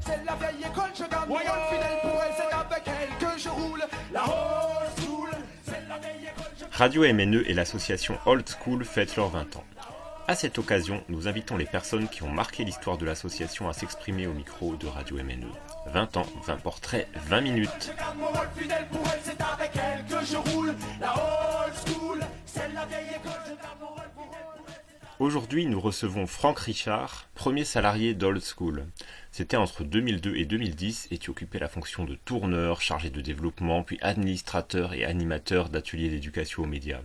C'est la vieille école, je garde mon rôle fidèle pour elle, c'est avec elle que je roule. La old school, c'est la vieille école, je Radio MNE et l'association Old School fêtent leurs 20 ans. À cette occasion, nous invitons les personnes qui ont marqué l'histoire de l'association à s'exprimer au micro de Radio MNE. 20 ans, 20 portraits, 20 minutes. garde mon rôle fidèle pour elle, c'est avec elle que je roule. La old school, c'est la vieille école, je garde mon rôle pour elle. Aujourd'hui, nous recevons Franck Richard, premier salarié d'Old School. C'était entre 2002 et 2010 et tu occupais la fonction de tourneur, chargé de développement, puis administrateur et animateur d'ateliers d'éducation aux médias.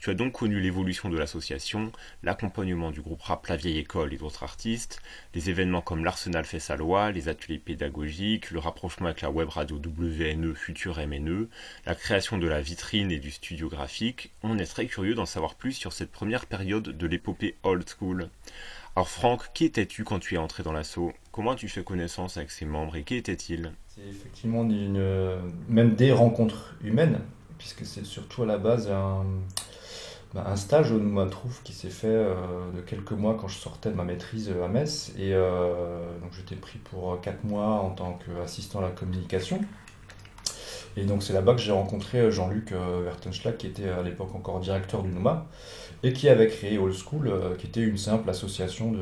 Tu as donc connu l'évolution de l'association, l'accompagnement du groupe rap La Vieille École et d'autres artistes, les événements comme l'Arsenal fait sa loi, les ateliers pédagogiques, le rapprochement avec la web radio WNE Futur MNE, la création de la vitrine et du studio graphique. On est très curieux d'en savoir plus sur cette première période de l'épopée old school. Alors Franck, qui étais-tu quand tu es entré dans l'assaut Comment tu fais connaissance avec ses membres et qui étaient-ils? C'est effectivement même des rencontres humaines, puisque c'est surtout à la base un, bah, un stage au Noumatrouf qui s'est fait euh, de quelques mois quand je sortais de ma maîtrise à Metz. Et euh, donc j'étais pris pour 4 mois en tant qu'assistant à la communication. Et donc c'est là-bas que j'ai rencontré Jean-Luc euh, Vertenschlag, qui était à l'époque encore directeur du Nouma, et qui avait créé Old School, euh, qui était une simple association de,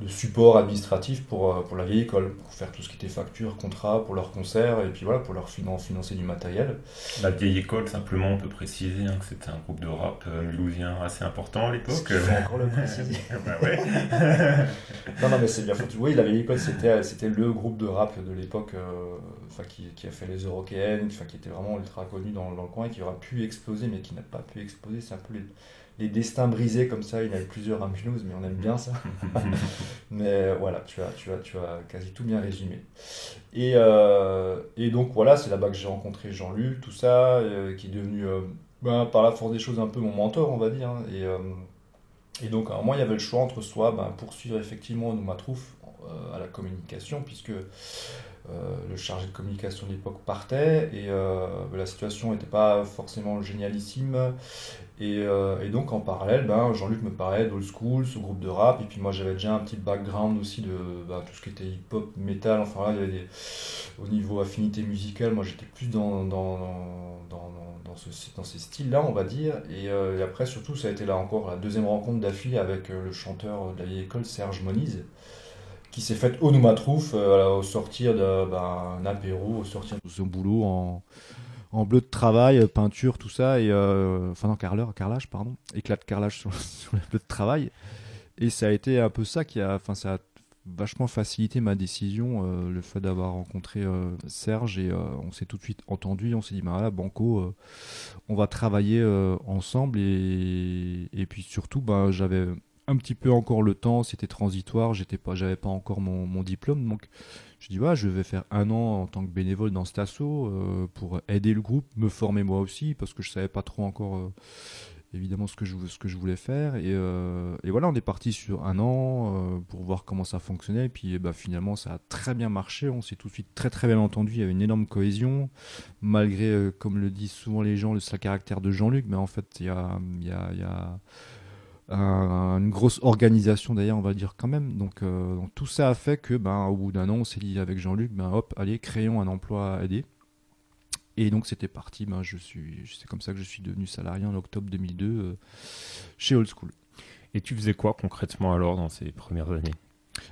de support administratif pour, euh, pour la vieille école, pour faire tout ce qui était facture, contrat, pour leurs concerts, et puis voilà, pour leur finan- financer du matériel. La vieille école, simplement, on peut préciser hein, que c'était un groupe de rap euh, mulhousien assez important à l'époque. encore le préciser bah ouais. Non, non, mais c'est bien foutu. Oui, la vieille école, c'était, c'était le groupe de rap de l'époque euh, enfin, qui, qui a fait les Enfin, qui était vraiment ultra connu dans, dans le coin et qui aurait pu exploser, mais qui n'a pas pu exploser. C'est un peu les, les destins brisés comme ça. Il y en a eu plusieurs à Mulhouse, mais on aime bien ça. mais voilà, tu as, tu, as, tu as quasi tout bien résumé. Et, euh, et donc, voilà, c'est là-bas que j'ai rencontré Jean-Luc, tout ça, euh, qui est devenu, euh, ben, par la force des choses, un peu mon mentor, on va dire. hein. Et. euh, et donc, à un moment, il y avait le choix entre soit ben, poursuivre effectivement Noumatrouf euh, à la communication, puisque euh, le chargé de communication de l'époque partait, et euh, la situation n'était pas forcément génialissime. Et, euh, donc, en parallèle, ben, Jean-Luc me parlait d'Old School, ce groupe de rap, et puis moi, j'avais déjà un petit background aussi de ben, tout ce qui était hip-hop, metal, enfin là, il y avait des... au niveau affinité musicale, moi, j'étais plus dans, dans, dans, dans, dans ce, dans ces styles-là, on va dire. Et, euh, après, surtout, ça a été là encore la deuxième rencontre d'affilée avec euh, le chanteur de la vieille école, Serge Moniz, qui s'est faite au Noumatrouf euh, au sortir d'un ben, un apéro, au sortir de son boulot en, bleu de travail, euh, peinture, tout ça, et euh, enfin non, carrelage, pardon, éclat de carrelage sur, le bleu de travail. Et ça a été un peu ça qui a, enfin ça a vachement facilité ma décision, euh, le fait d'avoir rencontré Serge et on s'est tout de suite entendu, on s'est dit, bah voilà, Banco, on va travailler ensemble et, et puis surtout, ben j'avais un petit peu encore le temps, c'était transitoire, j'étais pas, j'avais pas encore mon, mon diplôme, donc je dis voilà, je vais faire un an en tant que bénévole dans cet assaut euh, pour aider le groupe, me former moi aussi parce que je savais pas trop encore euh, évidemment ce que je voulais faire et, euh, et voilà, on est parti sur un an euh, pour voir comment ça fonctionnait et puis eh ben, finalement ça a très bien marché, on s'est tout de suite très très bien entendu, il y avait une énorme cohésion malgré comme le disent souvent les gens le sale caractère de Jean-Luc, mais en fait il y a y a, il y a un- une grosse organisation d'ailleurs on va dire quand même. Donc, euh, donc tout ça a fait que ben au bout d'un an on s'est dit avec Jean-Luc ben hop allez créons un emploi à aider et donc c'était parti ben je suis c'est comme ça que je suis devenu salarié en octobre 2002 euh, chez Old School. Et tu faisais quoi concrètement alors dans ces premières années?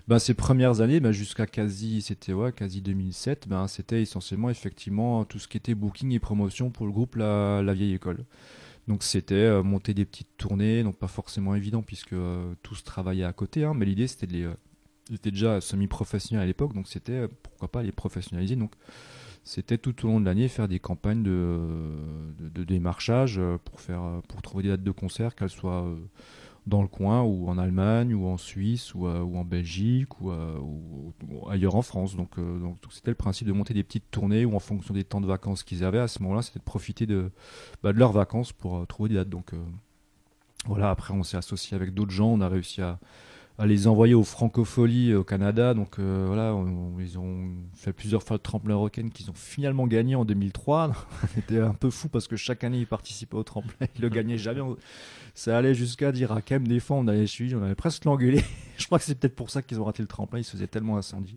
Ben, ces premières années, ben, jusqu'à quasi, c'était ouais, quasi 2007, ben, c'était essentiellement effectivement tout ce qui était booking et promotion pour le groupe La, La Vieille École. Donc c'était euh, monter des petites tournées, donc pas forcément évident puisque euh, tout se travaillait à côté, hein, mais l'idée c'était de les, euh, j'étais déjà semi-professionnel à l'époque, donc c'était pourquoi pas les professionnaliser. Donc c'était tout au long de l'année faire des campagnes de, de, démarchage pour faire, pour trouver des dates de concert, qu'elles soient dans le coin ou en Allemagne ou en Suisse ou, euh, ou en Belgique ou, euh, ailleurs en France. Donc euh, donc donc c'était le principe de monter des petites tournées ou en fonction des temps de vacances qu'ils avaient à ce moment-là, c'était de profiter de, bah, leurs vacances pour trouver des dates. Donc voilà, après on s'est associé avec d'autres gens, on a réussi à, à les envoyer aux Francopholies au Canada. Donc euh, voilà, on- ils ont fait plusieurs fois le tremplin rock'n qu'ils ont finalement gagné en 2003. C'était un peu fou parce que chaque année ils participaient au tremplin, ils le gagnaient jamais. Ça allait jusqu'à dire à Kem des fois on avait suivi, on avait presque l'engueulé. Je crois que c'est peut-être pour ça qu'ils ont raté le tremplin, ils se faisaient tellement incendier.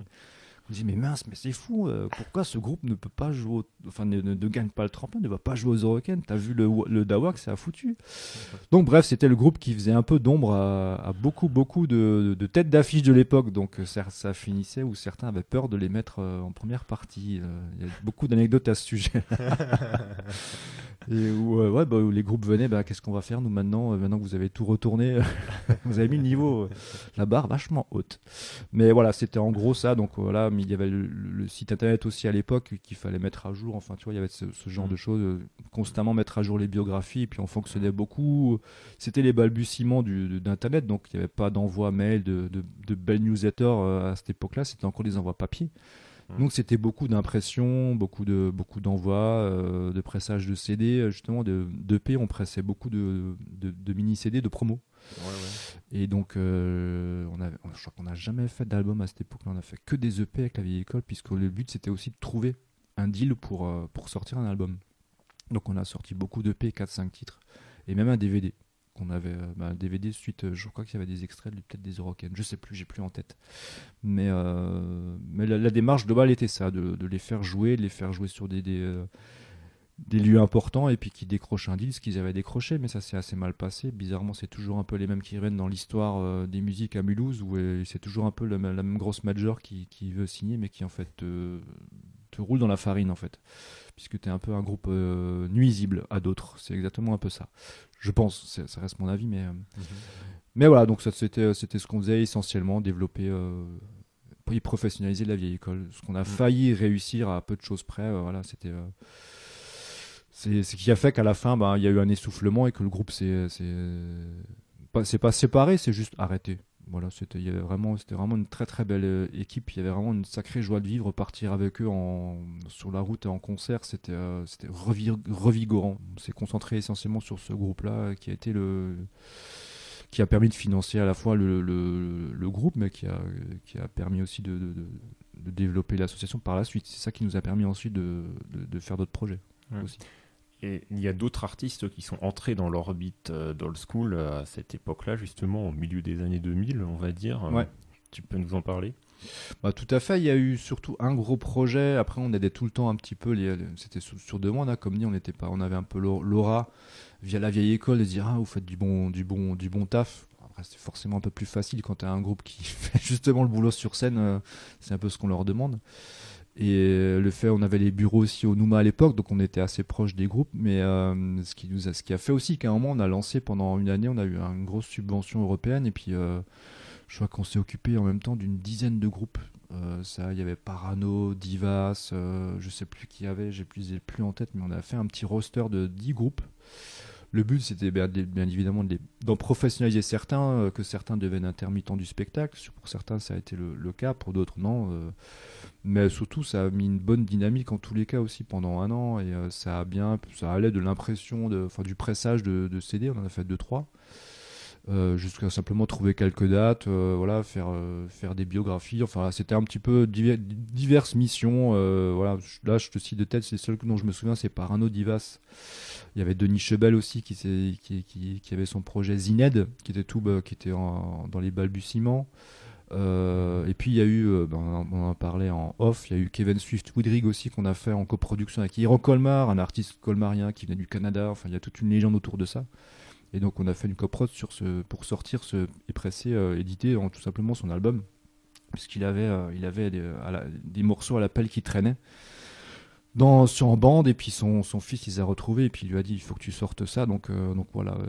On dit mais mince, mais c'est fou, euh, pourquoi ce groupe ne peut pas jouer, au- enfin ne, ne- ne gagne pas le tremplin, ne va pas jouer aux Eurocaines T'as vu le, le Dawak, c'est à foutu. Donc bref, c'était le groupe qui faisait un peu d'ombre à, à beaucoup beaucoup de, de têtes d'affiche de l'époque. Donc euh, ça, ça finissait où certains avaient peur de les mettre euh, en première partie. Euh, Il y a beaucoup d'anecdotes à ce sujet. Et où, euh, ouais, bah, où les groupes venaient, bah, qu'est-ce qu'on va faire nous maintenant euh, Maintenant que vous avez tout retourné, vous avez mis le niveau, euh, la barre vachement haute. Mais voilà, c'était en gros ça. Donc voilà, il y avait le, le site internet aussi à l'époque qu'il fallait mettre à jour. Enfin, tu vois, il y avait ce, ce genre de choses, euh, constamment mettre à jour les biographies. Et puis on fonctionnait beaucoup. C'était les balbutiements d'internet, donc il n'y avait pas d'envoi mail, de, de, de belles newsletters euh, à cette époque-là. C'était encore des envois papier. Mm. Donc c'était beaucoup d'impressions, beaucoup de beaucoup d'envois, euh, de pressage de CD, euh, justement de d'EP. On pressait beaucoup de, de, de mini CD, de promo. Et donc, euh, on avait, je crois qu'on n'a jamais fait d'album à cette époque-là. On a fait que des EP avec la vieille école, puisque le but c'était aussi de trouver un deal pour, euh, pour sortir un album. Donc, on a sorti beaucoup d'EP, 4-5 titres, et même un DVD. Qu'on avait, euh, bah, DVD suite, euh, je crois qu'il y avait des extraits, peut-être des Eurocaines, je sais plus, j'ai plus en tête. Mais, euh, la, la démarche globale était ça, de, les faire jouer, les faire jouer sur des, lieux importants et puis qui décrochent un deal, ce qu'ils avaient décroché, mais ça s'est assez mal passé. Bizarrement, c'est toujours un peu les mêmes qui reviennent dans l'histoire des musiques à Mulhouse, où c'est toujours un peu la, même grosse major qui, veut signer, mais qui en fait te roule dans la farine en fait, puisque tu es un peu un groupe euh, nuisible à d'autres. C'est exactement un peu ça. Je pense, ça reste mon avis, mais euh, mais voilà, donc ça c'était ce qu'on faisait essentiellement, développer. Euh, et professionnaliser la vieille école, ce qu'on a failli réussir à peu de choses près, voilà, c'était c'est ce qui a fait qu'à la fin, ben, il y a eu un essoufflement et que le groupe s'est c'est pas, c'est pas séparé, c'est juste arrêté. Voilà, c'était il y avait vraiment, c'était vraiment une très très belle euh, équipe. Il y avait vraiment une sacrée joie de vivre, partir avec eux en, sur la route et en concert, c'était euh, c'était revigorant. On s'est concentré essentiellement sur ce groupe-là, euh, qui a été le qui a permis de financer à la fois le, le, le groupe, mais qui a, qui a permis aussi de, de, de- de développer l'association par la suite. C'est ça qui nous a permis ensuite de, de, de faire d'autres projets. Ouais. aussi. Et il y a d'autres artistes qui sont entrés dans l'orbite euh, d'Old School euh, à cette époque-là, justement, au milieu des années 2000, on va dire. Euh, Ouais. Tu peux nous en parler? Bah, tout à fait, il y a eu surtout un gros projet. Après, on aidait tout le temps un petit peu. les- C'était sur, demande, hein, comme dit, on était pas, on avait un peu l'aur- l'aura via la vieille école de dire ah vous faites du bon, du bon, du bon taf. Après, c'est forcément un peu plus facile quand tu as un groupe qui fait justement le boulot sur scène. c'est un peu ce qu'on leur demande. Et euh, le fait, on avait les bureaux aussi au Nouma à l'époque, donc on était assez proche des groupes. Mais euh, ce, qui nous a, ce qui a fait aussi qu'à un moment, on a lancé pendant une année, on a eu une grosse subvention européenne. Et puis, euh, je crois qu'on s'est occupé en même temps d'une dizaine de groupes. Ça, il y avait Parano, Divas, je sais plus qui y avait, j'ai plus, plus en tête, mais on a fait un petit roster de 10 groupes. Le but, c'était bien, évidemment d'en professionnaliser certains, euh, que certains deviennent intermittents du spectacle. Pour certains, ça a été le, cas, pour d'autres, non. euh, mais surtout, ça a mis une bonne dynamique en tous les cas aussi pendant un an, et euh, ça a bien, ça allait de l'impression, enfin, du pressage de, de CD, on en a fait deux trois. Euh, jusqu'à simplement trouver quelques dates, euh, voilà, faire euh, faire des biographies. Enfin, c'était un petit peu diver- diverses missions. voilà, là, je te cite de tête, c'est seul dont je me souviens, c'est Parano Divas. Il y avait Denis Chebel aussi qui, qui, qui, qui avait son projet Zined, qui était tout, bah, qui était en- dans les balbutiements. Et puis il y a eu, ben, on en parlait en off, il y a eu Kevin Swift Woodrig aussi qu'on a fait en coproduction avec Hiro Colmar, un artiste colmarien qui venait du Canada. Enfin, il y a toute une légende autour de ça. Et donc on a fait une coprod sur ce, pour sortir et presser, euh, éditer tout simplement son album, puisqu'il avait, euh, il avait des, morceaux à la pelle qui traînaient dans, sur en bande, et puis son, son fils il les a retrouvés, et puis il lui a dit il faut que tu sortes ça. Donc, euh, donc voilà, euh,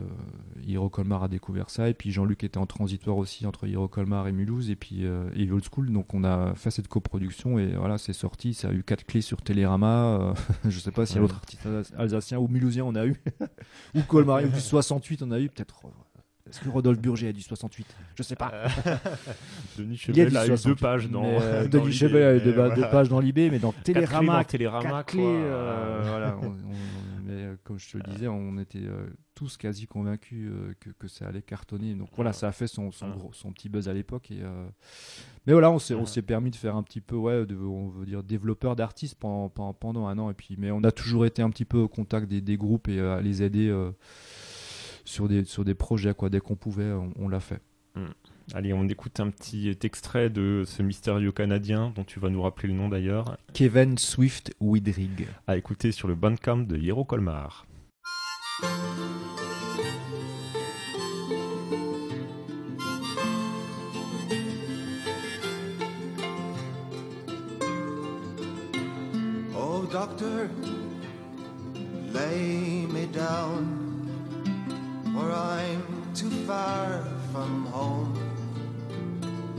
Hiro Colmar a découvert ça, et puis Jean-Luc était en transitoire aussi entre Hiro Colmar et Mulhouse, et puis euh, et Old School. Donc on a fait cette coproduction, et voilà, c'est sorti. Ça a eu quatre clés sur Télérama. euh, je sais pas a Ouais. l'autre artiste alsacien ou mulhousien on a eu, ou Colmarien ou du 68 on a eu, peut-être. Euh, Est-ce que Rodolphe Burger a du 68 Je sais pas. Denis Il y a Chebel du a eu deux 68, pages dans. euh, Denis Chebel a eu deux, pages dans l'IB, mais dans Télérama, dans Télérama, quoi. euh, voilà, on- on- mais, euh, comme je te le disais, on était euh, tous quasi convaincus euh, que, que ça allait cartonner. Donc voilà, ça a fait son, son, gros, son petit buzz à l'époque. Et, euh, Mais voilà, on s'est, permis de faire un petit peu, ouais, de, on veut dire, développeur d'artistes pendant, un an. Et puis, mais on a toujours été un petit peu au contact des, des groupes et euh, à les aider euh, sur, des, sur des projets. Quoi. Dès qu'on pouvait, on, on l'a fait. Allez, on écoute un petit extrait de ce mystérieux Canadien dont tu vas nous rappeler le nom d'ailleurs, Kevin Swift Widrig. à écouter sur le Bandcamp de Hiro Colmar. Oh, doctor, lay me down, for I'm too far from home,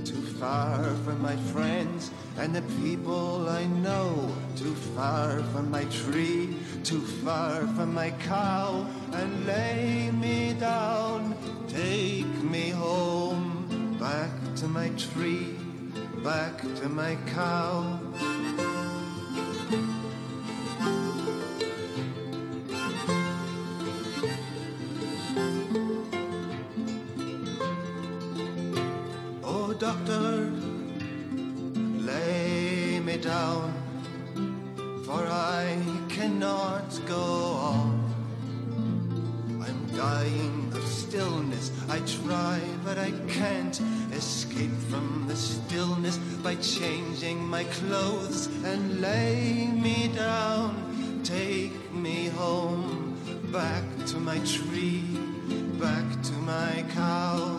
too far from my friends and the people I know, too far from my tree, too far from my cow, and lay me down, take me home, back to my tree, back to my cow. I can't escape from the stillness by changing my clothes and lay me down. Take me home, back to my tree, back to my cow.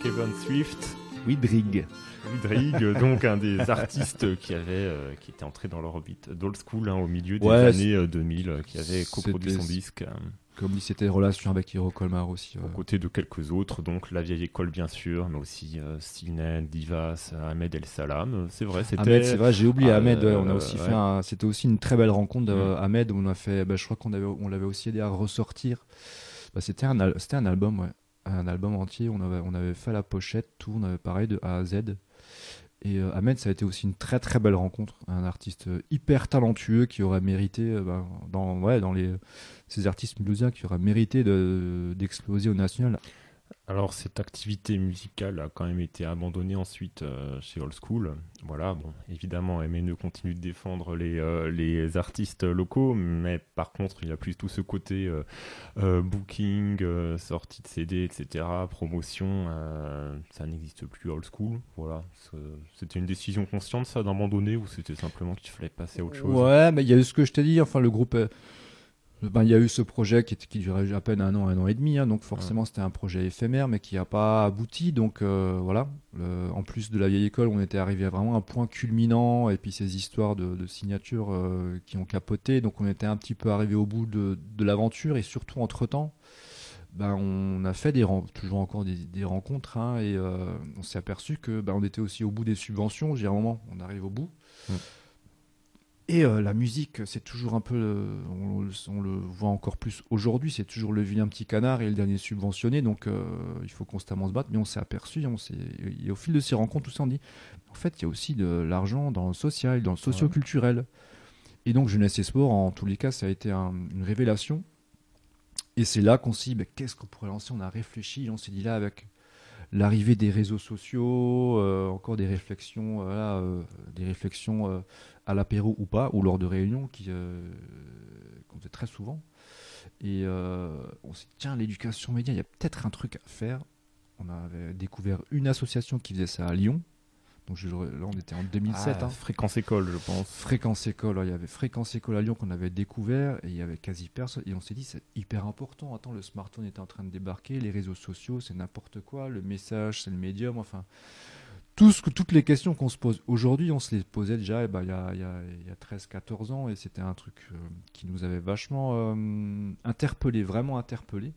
Kevin Swift, Widrig. Ludwig, donc un des artistes qui avait, euh, qui était entré dans l'orbite d'Old School hein, au milieu des Ouais, années euh, 2000, euh, qui avait coproduit son disque, euh, Comme il s'était relation avec Hiro Colmar aussi. ouais. aux côtés de quelques autres, donc la vieille école bien sûr, mais aussi euh, Divas, Ahmed El Salam. Euh, C'est vrai, c'était. Ahmed, c'est vrai, j'ai oublié Ah, Ahmed. ouais, on a euh, aussi ouais. fait un- c'était aussi une très belle rencontre Mm. Ahmed où on a fait, bah, je crois qu'on avait, on l'avait aussi aidé à ressortir. Bah, c'était un, al- c'était un album, ouais, un album entier. On avait, on avait fait la pochette, tout, on avait pareil de A à Z. Et euh, Ahmed, ça a été aussi une très très belle rencontre, un artiste euh, hyper talentueux qui aurait mérité, euh, bah, dans, ouais, dans les ces artistes mulhousiens qui auraient mérité de- d'exploser au national. Alors cette activité musicale a quand même été abandonnée ensuite euh, chez Old School. Voilà, bon, évidemment, MNE continue de défendre les, euh, les artistes locaux, mais par contre, il y a plus tout ce côté euh, booking, sortie de CD, etc., promotion, ça n'existe plus Old School. Voilà, c'était une décision consciente ça d'abandonner ou c'était simplement qu'il fallait passer à autre chose? Ouais, mais il y a ce que je t'ai dit. Enfin, le groupe. Ben, il y a eu ce projet qui, qui durait à peine un an, un an et demi. hein, donc, forcément, c'était un projet éphémère, mais qui n'a pas abouti. Donc, euh, voilà. Le- en plus de la vieille école, on était arrivé à vraiment un point culminant. Et puis, ces histoires de, de signatures euh, qui ont capoté. Donc, on était un petit peu arrivé au bout de, de l'aventure. Et surtout, entre-temps, ben, on a fait des toujours encore des, des rencontres. hein, et euh, on s'est aperçu que ben, on était aussi au bout des subventions. J'ai un moment, on arrive au bout. Et euh, la musique, c'est toujours un peu, euh, on, le- on le voit encore plus aujourd'hui, c'est toujours le vilain petit canard et le dernier subventionné, donc euh, il faut constamment se battre. Mais on s'est aperçu, on s'est, et au fil de ces rencontres, tout ça, on dit, en fait, il y a aussi de l'argent dans le social, dans le socio-culturel. Et donc, Jeunesse et Sport, en tous les cas, ça a été un- une révélation. Et c'est là qu'on s'est dit, bah, qu'est-ce qu'on pourrait lancer? On a réfléchi, on s'est dit là, avec l'arrivée des réseaux sociaux, euh, encore des réflexions, euh, euh, des à l'apéro ou pas, ou lors de réunions qui qu'on faisait très souvent. Et on s'est dit, tiens, l'éducation média, il y a peut-être un truc à faire. On avait découvert une association qui faisait ça à Lyon. Donc je- là, on était en 2007. Ah, hein. Fréquence école, je pense. Fréquence École, il y avait Fréquence École à Lyon qu'on avait découvert et il y avait quasi personne. Et on s'est dit, c'est hyper important. Attends, le smartphone était en train de débarquer, les réseaux sociaux, c'est n'importe quoi, le message, c'est le médium, enfin. Tout ce que, toutes les questions qu'on se pose aujourd'hui, on se les posait déjà eh ben, il y a, il y a- il y a 13-14 ans et c'était un truc euh, qui nous avait vachement euh, interpellé, vraiment interpellé.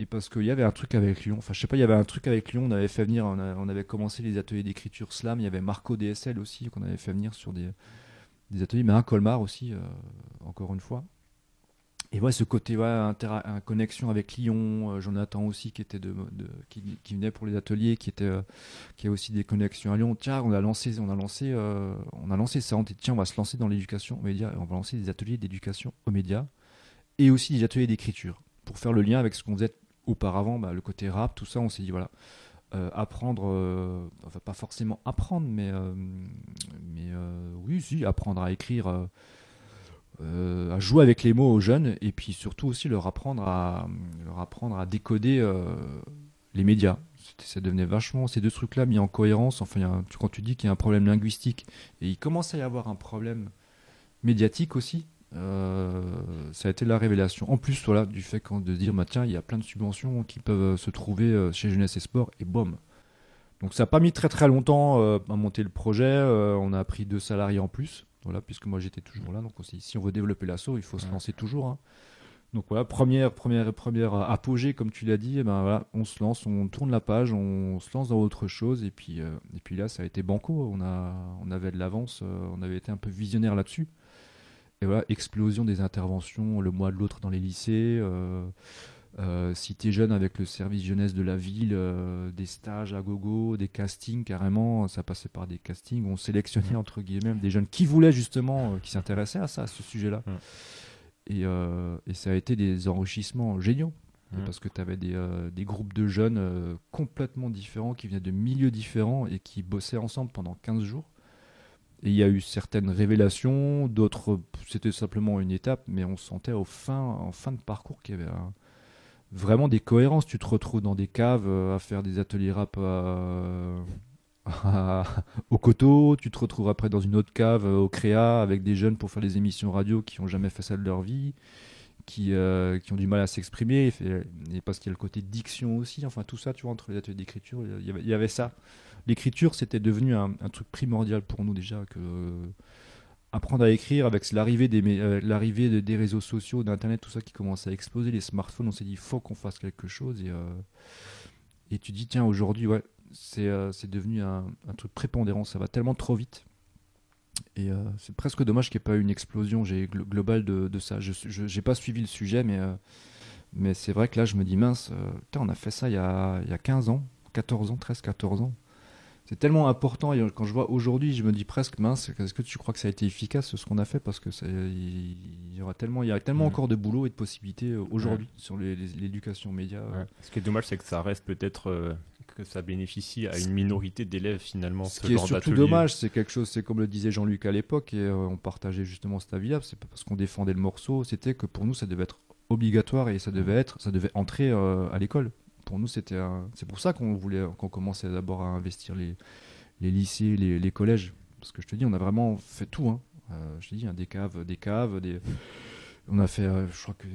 Et parce qu'il y avait un truc avec Lyon, enfin je sais pas, il y avait un truc avec Lyon, on avait fait venir, on, avait commencé les ateliers d'écriture slam, il y avait Marco DSL aussi qu'on avait fait venir sur des, des ateliers, mais un Colmar aussi, euh, encore une fois. et ouais, ce côté ouais, connexion avec Lyon, euh, Jonathan aussi qui était de, qui, venait pour les ateliers, qui était euh, qui a aussi des connexions à Lyon. Tiens, on a lancé, on a lancé, euh, on a lancé ça. On dit tiens, on va se lancer dans l'éducation aux médias. On va lancer des ateliers d'éducation aux médias et aussi des ateliers d'écriture pour faire le lien avec ce qu'on faisait auparavant, bah, le côté rap, tout ça. On s'est dit voilà, euh, apprendre, euh, enfin pas forcément apprendre, mais euh, mais oui, si apprendre à écrire. à jouer avec les mots aux jeunes et puis surtout aussi leur apprendre à leur apprendre à décoder les médias. Ça devenait vachement ces deux trucs-là mis en cohérence. Enfin, quand tu dis qu'il y a un problème linguistique et il commence à y avoir un problème médiatique aussi, euh, ça a été la révélation. En plus, voilà, du fait de dire, bah, tiens, il y a plein de subventions qui peuvent euh, se trouver euh, chez Jeunesse et Sport et boum. Donc ça n'a pas mis très très longtemps euh, à monter le projet. Euh, on a pris deux salariés en plus, voilà, puisque moi j'étais toujours là. Donc on s'est dit, si on veut développer l'assaut, il faut se lancer toujours. hein. Donc voilà, première, première, première apogée, comme tu l'as dit, eh ben voilà, on se lance, on tourne la page, on se lance dans autre chose, et puis, et puis là, ça a été banco. On, a, on avait de l'avance, on avait été un peu visionnaire là-dessus. Et voilà, explosion des interventions le mois de l'autre dans les lycées. Euh, euh, Cité jeune avec le service jeunesse de la ville, euh, des stages à gogo, des castings carrément, ça passait par des castings, on sélectionnait entre guillemets des jeunes qui voulaient justement, euh, qui s'intéressaient à ça, à ce sujet-là. Mm. Et, euh, et ça a été des enrichissements géniaux. Mm. Parce que tu avais des, euh, des groupes de jeunes euh, complètement différents, qui venaient de milieux différents et qui bossaient ensemble pendant 15 jours. Il y a eu certaines révélations, d'autres, c'était simplement une étape, mais on sentait au fin, en fin de parcours qu'il y avait vraiment des cohérences. Tu te retrouves dans des caves euh, à faire des ateliers rap euh, à- au coteau, tu te retrouves après dans une autre cave euh, au créa avec des jeunes pour faire des émissions radio qui n'ont jamais fait ça de leur vie, qui, qui ont du mal à s'exprimer, et, et parce qu'il y a le côté diction aussi, enfin tout ça, tu vois, entre les ateliers d'écriture, il y avait ça. L'écriture, c'était devenu un, truc primordial pour nous déjà, que euh, apprendre à écrire avec l'arrivée des, euh, l'arrivée de- des réseaux sociaux, d'internet, tout ça qui commence à exploser, les smartphones, on s'est dit, il faut qu'on fasse quelque chose, et, euh, et tu dis, tiens, aujourd'hui, ouais, c'est devenu un, truc prépondérant, ça va tellement trop vite. Et c'est presque dommage qu'il n'y ait pas eu une explosion globale de, ça. Je n'ai pas suivi le sujet, mais, c'est vrai que là, je me dis, mince, on a fait ça il y a, il y a 15 ans, 14 ans, 13, 14 ans. C'est tellement important, et quand je vois aujourd'hui, je me dis presque, mince, est-ce que tu crois que ça a été efficace ce qu'on a fait? Parce que ça- il y aura tellement, il y a tellement encore de boulot et de possibilités euh, aujourd'hui sur l'éducation aux médias. euh, Ouais. Ce qui est dommage, c'est que ça reste peut-être euh, que ça bénéficie à une minorité d'élèves finalement. Ce ce qui est surtout dommage, c'est quelque chose, c'est comme le disait Jean-Luc à l'époque, et euh, on partageait justement cet avis-là, c'est pas parce qu'on défendait le morceau, c'était que pour nous ça devait être obligatoire et ça devait être, ça devait entrer euh, à l'école. Pour nous, c'était, un- c'est pour ça qu'on voulait, qu'on commençait d'abord à investir les, les lycées, les, les collèges, parce que je te dis, on a vraiment fait tout. Hein. Euh, je te dis, hein, des caves, des caves, des, on a fait, euh, je crois que,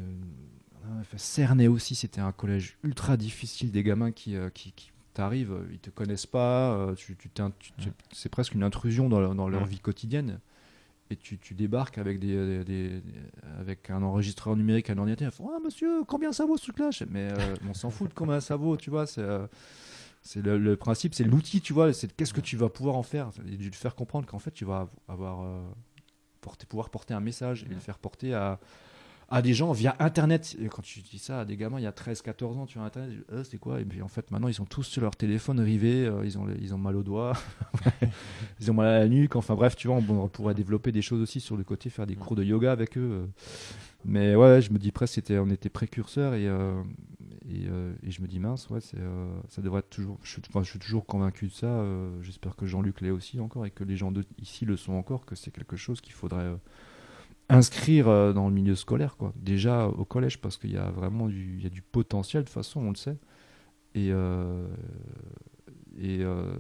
on a fait Cernay aussi, c'était un collège ultra difficile, des gamins qui, euh, qui, qui t'arrivent, ils te connaissent pas, tu, tu t'in- tu- tu- c'est presque une intrusion dans, leur- dans leur Ouais. vie quotidienne. Et tu, tu débarques avec, des, des- des- avec un enregistreur numérique, un ordinateur. Ils font, Ah, monsieur, combien ça vaut ce truc-là? Mais euh, on s'en fout de combien ça vaut, tu vois. C'est euh, c'est le, le principe, c'est l'outil, tu vois. C'est qu'est-ce que tu vas pouvoir en faire? Et de faire comprendre qu'en fait, tu vas avoir, euh, porter, pouvoir porter un message et le faire porter à, à des gens via Internet. Et quand tu dis ça à des gamins, il y a 13, 14 ans, tu as Internet, Euh, c'est quoi? Et puis en fait, maintenant, ils sont tous sur leur téléphone rivés, euh, ils, ont, ils ont mal aux doigts, ils ont mal à la nuque. Enfin bref, tu vois, on, on pourrait développer des choses aussi sur le côté, faire des cours de yoga avec eux. euh. Mais ouais, je me dis presque, c'était, on était précurseurs et, euh, et, euh, et je me dis mince, ouais, c'est, euh, ça devrait être toujours. Je, suis- enfin, je suis toujours convaincu de ça. j'espère que Jean-Luc l'est aussi encore et que les gens de, ici le sont encore, que c'est quelque chose qu'il faudrait. Inscrire euh, dans le milieu scolaire, quoi. Déjà au collège, parce qu'il y a vraiment du, il y a du potentiel, de toute façon, on le sait. Et, euh, euh,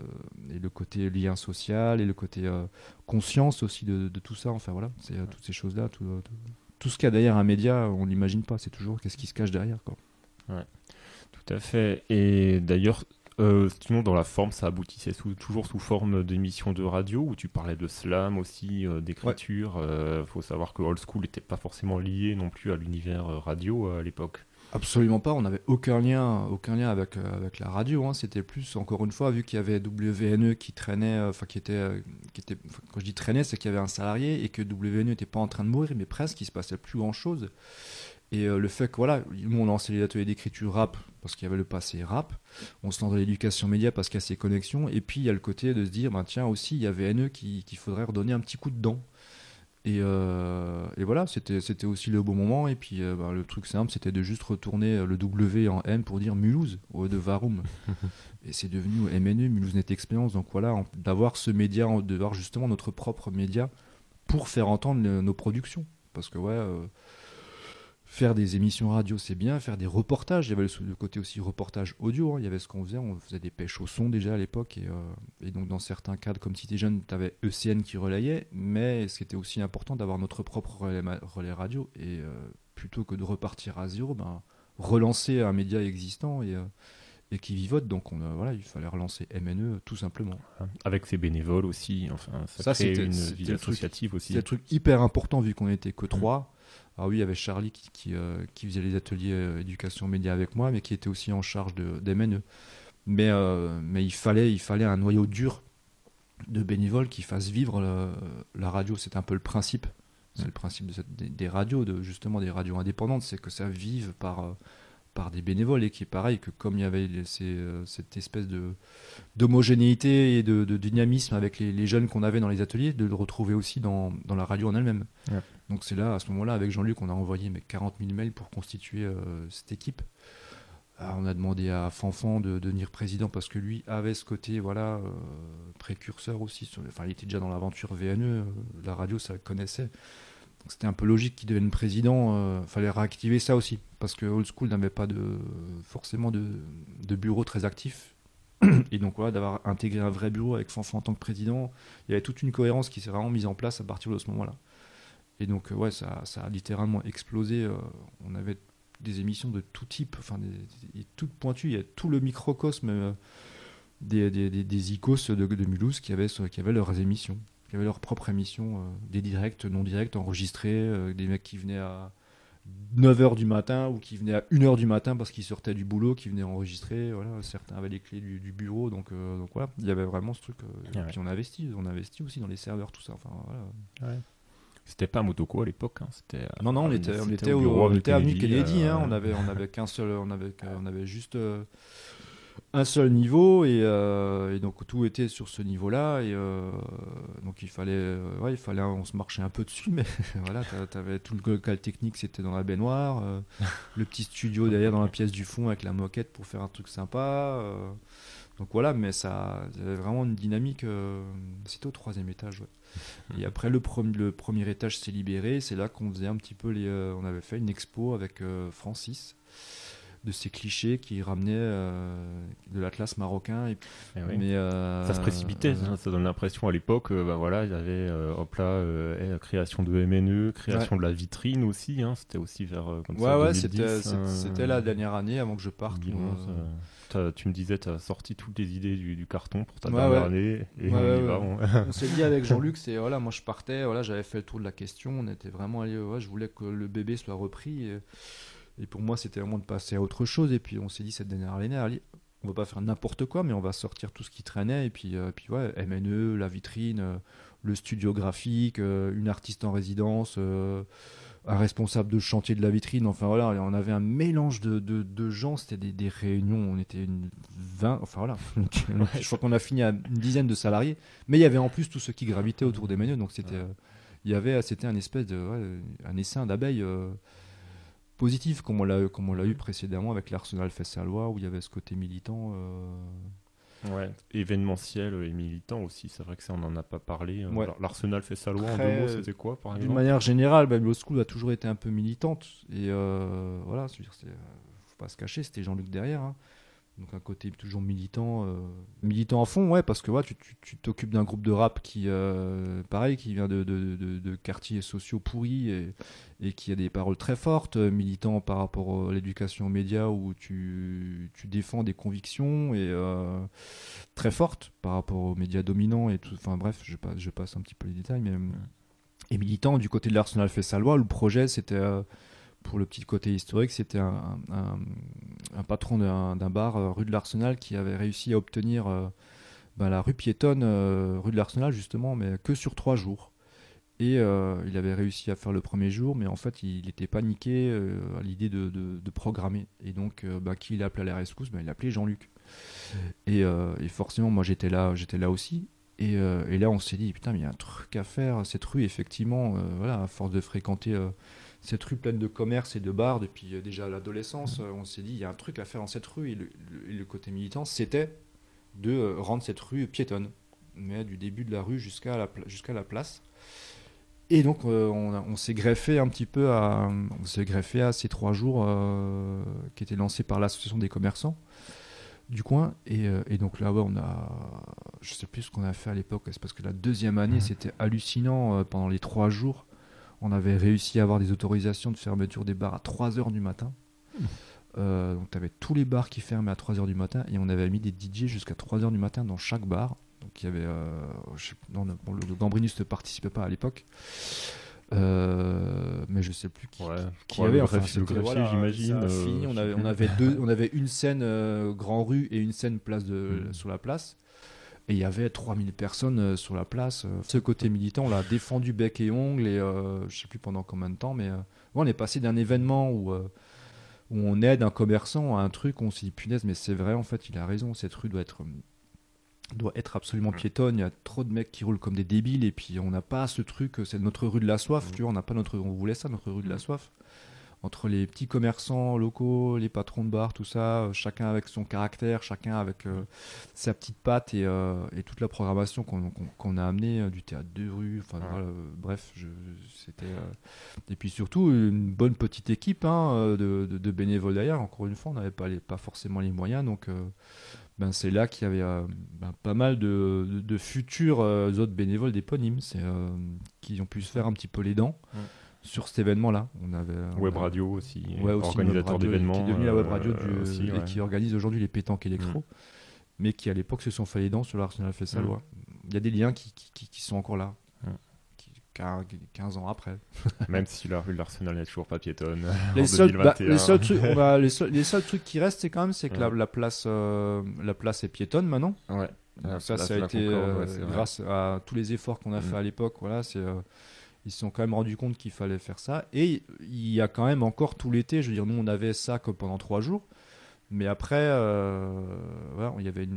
et le côté lien social, et le côté conscience aussi de, tout ça, enfin voilà, c'est toutes ces choses-là, tout, tout, tout ce qu'il y a derrière un média, on n'imagine pas, c'est toujours qu'est-ce qui se cache derrière, quoi. Tout à fait. Et d'ailleurs, euh, sinon, dans la forme, ça aboutissait sous- toujours sous forme d'émissions de radio où tu parlais de slam aussi, euh, d'écriture. Il faut savoir que Old School n'était pas forcément lié non plus à l'univers euh, radio euh, à l'époque. Absolument pas, on n'avait aucun lien, aucun lien avec, euh, avec la radio. hein. C'était plus, encore une fois, vu qu'il y avait WNE qui traînait, euh, enfin qui était, euh, qui était, quand je dis traînait, c'est qu'il y avait un salarié et que WNE n'était pas en train de mourir, mais presque, il se passait plus grand chose. Et le fait que voilà, nous on lançait les ateliers d'écriture rap parce qu'il y avait le passé rap, on se lance dans l'éducation média parce qu'il y a ces connexions, et puis il y a le côté de se dire, ben, tiens aussi, il y avait NE qu'il faudrait redonner un petit coup de dent. Et, euh, et, voilà, c'était aussi le bon moment. Et puis euh, bah, le truc simple, c'était de juste retourner le W en M pour dire Mulhouse au de Varum. et c'est devenu MNE, Mulhouse Net Experience. Donc voilà, d'avoir ce média, d'avoir justement notre propre média pour faire entendre nos productions. Parce que ouais, euh, faire des émissions radio, c'est bien. Faire des reportages, il y avait le, côté aussi reportage audio. Hein. Il y avait ce qu'on faisait, on faisait des pêches au son déjà à l'époque. Et, euh, donc, dans certains cadres, comme Cité Jeune, tu avais ECN qui relayait. Mais ce qui était aussi important, d'avoir notre propre relais, radio. Et euh, plutôt que de repartir à zéro, ben, relancer un média existant et, euh, et qui vivote. Donc, on, voilà, il fallait relancer MNE tout simplement. Avec ses bénévoles aussi. Enfin, ça, c'était une vie associative aussi. C'est un truc hyper important vu qu'on n'était que trois. Ah oui, il y avait Charlie qui, euh, qui, faisait les ateliers euh, éducation média avec moi, mais qui était aussi en charge de, des MNE. Mais, euh, mais il, fallait, il fallait un noyau dur de bénévoles qui fassent vivre la radio. C'est un peu le principe. C'est le principe de des, des, radios, de, justement des radios indépendantes, c'est que ça vive par, par des bénévoles et qui est pareil que comme il y avait euh, cette espèce de d'homogénéité et de, dynamisme avec les, jeunes qu'on avait dans les ateliers, de le retrouver aussi dans, dans la radio en elle-même. Donc c'est là, à ce moment-là, avec Jean-Luc, on a envoyé mais 40 000 mails pour constituer euh, cette équipe. on a demandé à Fanfan de, devenir président parce que lui avait ce côté voilà euh, précurseur aussi. Sur, enfin, il était déjà dans l'aventure VNE, la radio, ça le connaissait c'était un peu logique qu'il devienne président. Il euh, fallait réactiver ça aussi. Parce que Old School n'avait pas de, forcément de, de bureau très actif. Et donc voilà, d'avoir intégré un vrai bureau avec Fanfan en tant que président, il y avait toute une cohérence qui s'est vraiment mise en place à partir de ce moment-là. Et donc euh, ouais, ça, ça, a littéralement explosé. Euh, on avait des émissions de tout type, enfin toutes pointues. Il y a tout le microcosme des, des, des, icos de, de Mulhouse qui avaient, qui avaient leurs émissions qui avaient leur propre émission, euh, des directs, non directs, enregistrés, euh, des mecs qui venaient à 9h du matin ou qui venaient à 1h du matin parce qu'ils sortaient du boulot, qui venaient enregistrer. Voilà, certains avaient les clés du, bureau, donc, euh, donc voilà, il y avait vraiment ce truc. et puis on investit, on investit aussi dans les serveurs, tout ça. Enfin, voilà. C'était pas Motoko à l'époque. Hein. C'était, non, non, on était, on était, au, on était avenue Kennedy. Hein. on avait, on avait qu'un seul, on avait, on avait juste un seul niveau euh, et, donc tout était sur ce niveau-là et euh, donc il fallait euh, ouais, il fallait on se marchait un peu dessus mais voilà avais tout le local technique c'était dans la baignoire le petit studio derrière dans la pièce du fond avec la moquette pour faire un truc sympa donc voilà mais ça avait vraiment une dynamique c'était au troisième étage et après le, le premier étage s'est libéré c'est là qu'on faisait un petit peu les on avait fait une expo avec Francis de ces clichés qui ramenaient euh, de l'Atlas marocain. Et, eh mais, euh, ça se précipitait, hein, ça donne l'impression à l'époque, bah voilà, il y avait euh, hop là, eh, création de MNE, création de la vitrine aussi, hein, c'était aussi vers comme ouais, ça, ouais, c'était la dernière année avant que je parte. tu me disais, tu as sorti toutes les idées du, carton pour ta dernière année. Et. On, s'est dit avec Jean-Luc, c'est voilà, moi je partais, voilà, j'avais fait le tour de la question, on était vraiment allé, je voulais que le bébé soit repris. Et, et pour moi, c'était vraiment de passer à autre chose. Et puis on s'est dit cette dernière année, on va pas faire n'importe quoi, mais on va sortir tout ce qui traînait. Et puis, euh, puis ouais, MNE, la vitrine, euh, le studio graphique, euh, une artiste en résidence, un responsable de chantier de la vitrine. Enfin voilà, on avait un mélange de, de, gens. C'était des, des, réunions. On était une 20. Enfin voilà, je crois qu'on a fini à une dizaine de salariés. Mais il y avait en plus tout ce qui gravitait autour des menus. Donc c'était, il y avait, c'était un espèce de, un essaim d'abeilles positif, comme on l'a comme on l'a eu précédemment avec l'Arsenal Fessalois, où il y avait ce côté militant. Euh... Ouais, événementiel et militant aussi. C'est vrai que ça, on n'en a pas parlé. Ouais. L'Arsenal Fessalois, en deux mots, c'était quoi, par exemple? D'une manière générale, bah, School a toujours été un peu militante. Et euh, voilà, il ne faut pas se cacher, c'était Jean-Luc derrière. Hein. Donc un côté toujours militant, euh, militant à fond, ouais, parce que ouais, tu t'occupes d'un groupe de rap qui, euh, pareil, qui vient de, de, de, quartiers sociaux pourris et, et, qui a des paroles très fortes, euh, militant par rapport à l'éducation aux médias où tu, tu, défends des convictions et très fortes par rapport aux médias dominants et tout. Enfin bref, je passe, je passe un petit peu les détails, mais et militant du côté de l'Arsenal Fessalois, le projet c'était pour le petit côté historique, c'était un, patron d'un bar euh, rue de l'Arsenal qui avait réussi à obtenir euh, ben, la rue piétonne euh, rue de l'Arsenal justement, mais que sur trois jours. Et il avait réussi à faire le premier jour, mais en fait, il n'était pas niqué à l'idée de, programmer. Et donc, bah, qui il a appelé à la rescousse? Bah, Il a appelé Jean-Luc. Et, forcément, moi, j'étais là, là aussi. Et, et, là, on s'est dit, putain, mais il y a un truc à faire. Cette rue, effectivement, voilà, à force de fréquenter cette rue pleine de commerce et de bars depuis euh, déjà l'adolescence, euh, on s'est dit il y a un truc à faire dans cette rue. Et le, côté militant c'était de euh, rendre cette rue piétonne, mais du début de la rue jusqu'à la, jusqu'à la place. Et donc on, s'est greffé un petit peu à, on s'est greffé à ces trois jours qui étaient lancés par l'association des commerçants du coin. Et, donc là-bas, on a, je sais plus ce qu'on a fait à l'époque, c'est parce que la deuxième année, c'était hallucinant pendant les trois jours on avait réussi à avoir des autorisations de fermeture des bars à 3h du matin. Mmh. Euh, donc tu avais tous les bars qui fermaient à 3h du matin et on avait mis des DJ jusqu'à 3h du matin dans chaque bar. Donc il y avait. Euh, le, Gambrinus ne participait pas à l'époque. Euh, mais je sais plus qui, qui avait. Enfin, le j'imagine. on, avait, on, avait deux, on avait une scène Grand Rue et une scène place de, mmh. sur la place. Et il y avait 3000 personnes euh, sur la place. Euh, ce côté militant, on l'a défendu bec et ongle, et euh, je sais plus pendant combien de temps, mais on est passé d'un événement où, où on aide un commerçant à un truc, on s'est dit punaise, mais c'est vrai, en fait, il a raison, cette rue doit être doit être absolument piétonne. Il y a trop de mecs qui roulent comme des débiles et puis on n'a pas ce truc. C'est notre rue de la soif, mmh. tu vois. On n'a pas notre, on voulait ça, notre rue de la mmh. soif entre les petits commerçants locaux, les patrons de bar, tout ça, euh, chacun avec son caractère, chacun avec euh, sa petite patte et, euh, toute la programmation qu'on a amenée du théâtre de rue, enfin bref, c'était et puis surtout une bonne petite équipe hein, de, bénévoles derrière. Encore une fois, on n'avait pas, pas forcément les moyens, donc ben, c'est là qu'il y avait ben, pas mal de, futurs autres bénévoles d'éponymes, qui ont pu se faire un petit peu les dents sur cet événement-là. On avait web radio aussi, organisateur d'événements, qui est devenu la web radio euh, du, et qui organise aujourd'hui les pétanques électro, mm. mais qui à l'époque se sont fait les dents sur l'Arsenal Fessalois. Mm. Il y a des liens qui, qui, qui sont encore là. 15 mm. ans après. Même si la rue de l'Arsenal n'est toujours pas piétonne. Les, seuls, bah, les, seuls trucs, les, seuls, les, seuls, trucs, qui restent, c'est quand même c'est que la, la, place, euh, la place est piétonne maintenant. Ouais. ça, ça a été euh, grâce à tous les efforts qu'on a fait à l'époque. Voilà, c'est ils se sont quand même rendu compte qu'il fallait faire ça. Et il y a quand même encore tout l'été, je veux dire, nous on avait ça que pendant trois jours. Mais après, euh, il y avait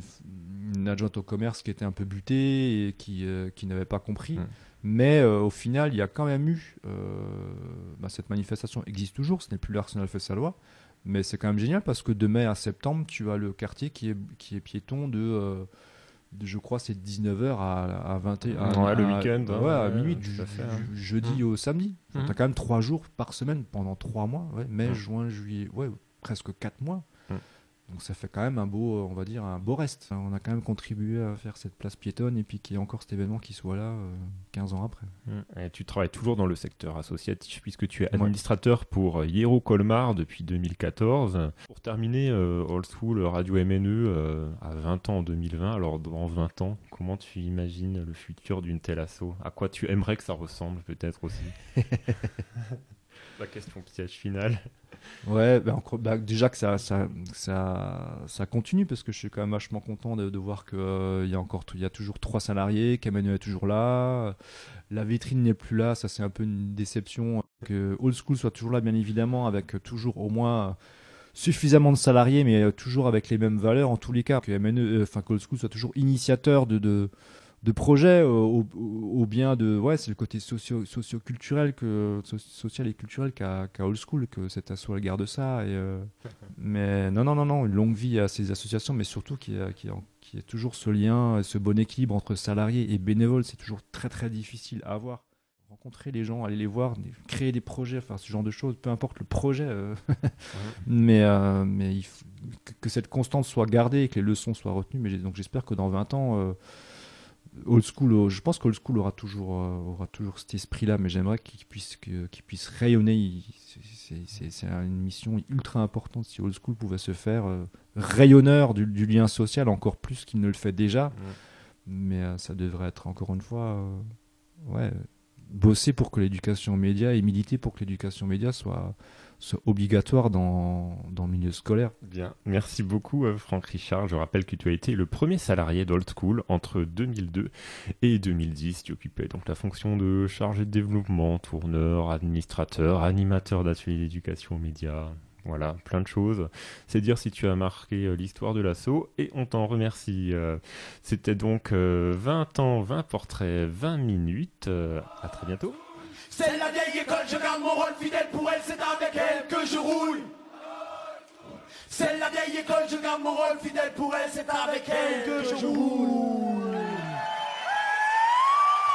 une, adjointe au commerce qui était un peu butée et qui, euh, qui n'avait pas compris. Mm. Mais euh, au final, il y a quand même eu. Bah, cette manifestation existe toujours, ce n'est plus l'Arsenal Fessalois. Mais c'est quand même génial parce que de mai à septembre, tu as le quartier qui est, qui est piéton de je crois c'est 19h à, 21 ouais, le week-end hein. ouais, à minuit du, hein. jeudi mmh. au samedi mmh. tu as quand même 3 jours par semaine pendant 3 mois ouais, mai mmh. juin juillet ouais presque 4 mois donc ça fait quand même un beau, on va dire, un beau reste. On a quand même contribué à faire cette place piétonne et puis qu'il y ait encore cet événement qui soit là 15 euh, ans après. Et tu travailles toujours dans le secteur associatif puisque tu es administrateur pour Hiero Colmar depuis 2014. Pour terminer, euh, Old School Radio MNE euh, à 20 ans en 2020. Alors dans 20 ans, comment tu imagines le futur d'une telle asso? À quoi tu aimerais que ça ressemble peut-être aussi? La question piège finale. Ouais, ben, bah, déjà que ça, ça, ça, continue parce que je suis quand même vachement content de, voir qu'il euh, y a encore il y a toujours trois salariés, qu'Emmanuel est toujours là, la vitrine n'est plus là, ça c'est un peu une déception. Que Old School soit toujours là, bien évidemment, avec toujours au moins suffisamment de salariés, mais toujours avec les mêmes valeurs en tous les cas. Que euh, enfin Old School soit toujours initiateur de, de de projets au, bien de ouais c'est le côté socio socio-culturel que social et culturel qu'a Old School que cet asso garde ça et euh, mais non non non non une longue vie à ces associations mais surtout qui qui, qui est toujours ce lien ce bon équilibre entre salariés et bénévoles. C'est toujours très très difficile à avoir. Rencontrer les gens aller les voir créer des projets faire ce genre de choses peu importe le projet euh. mais euh, mais il que, cette constante soit gardée et que les leçons soient retenues. Mais donc j'espère que dans 20 ans Old School, euh, je pense qu'Old School aura toujours, euh, aura toujours cet esprit-là, mais j'aimerais qu'il puisse, qu'il puisse rayonner. C'est une mission ultra importante si Old School pouvait se faire euh, rayonneur du, lien social encore plus qu'il ne le fait déjà. Mais ça devrait être encore une fois ouais, bosser pour que l'éducation média et militer pour que l'éducation média soit, obligatoire dans, dans, le milieu scolaire. Bien, merci beaucoup euh, Franck Richard. Je rappelle que tu as été le premier salarié d'Old School entre 2002 et 2010. Tu occupais donc la fonction de chargé de développement, tourneur, administrateur, animateur d'ateliers d'éducation média. Voilà, plein de choses. C'est dire si tu as marqué euh, l'histoire de l'assaut et on t'en remercie. Euh, c'était donc 20 euh, ans, 20 portraits, 20 minutes. à très bientôt. C'est la vieille école, je garde mon rôle fidèle pour elle, c'est avec elle que je roule. C'est la vieille école, je garde mon rôle fidèle pour elle, c'est avec elle que je roule.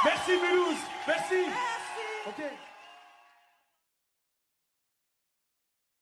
Merci Mulhouse, merci. merci.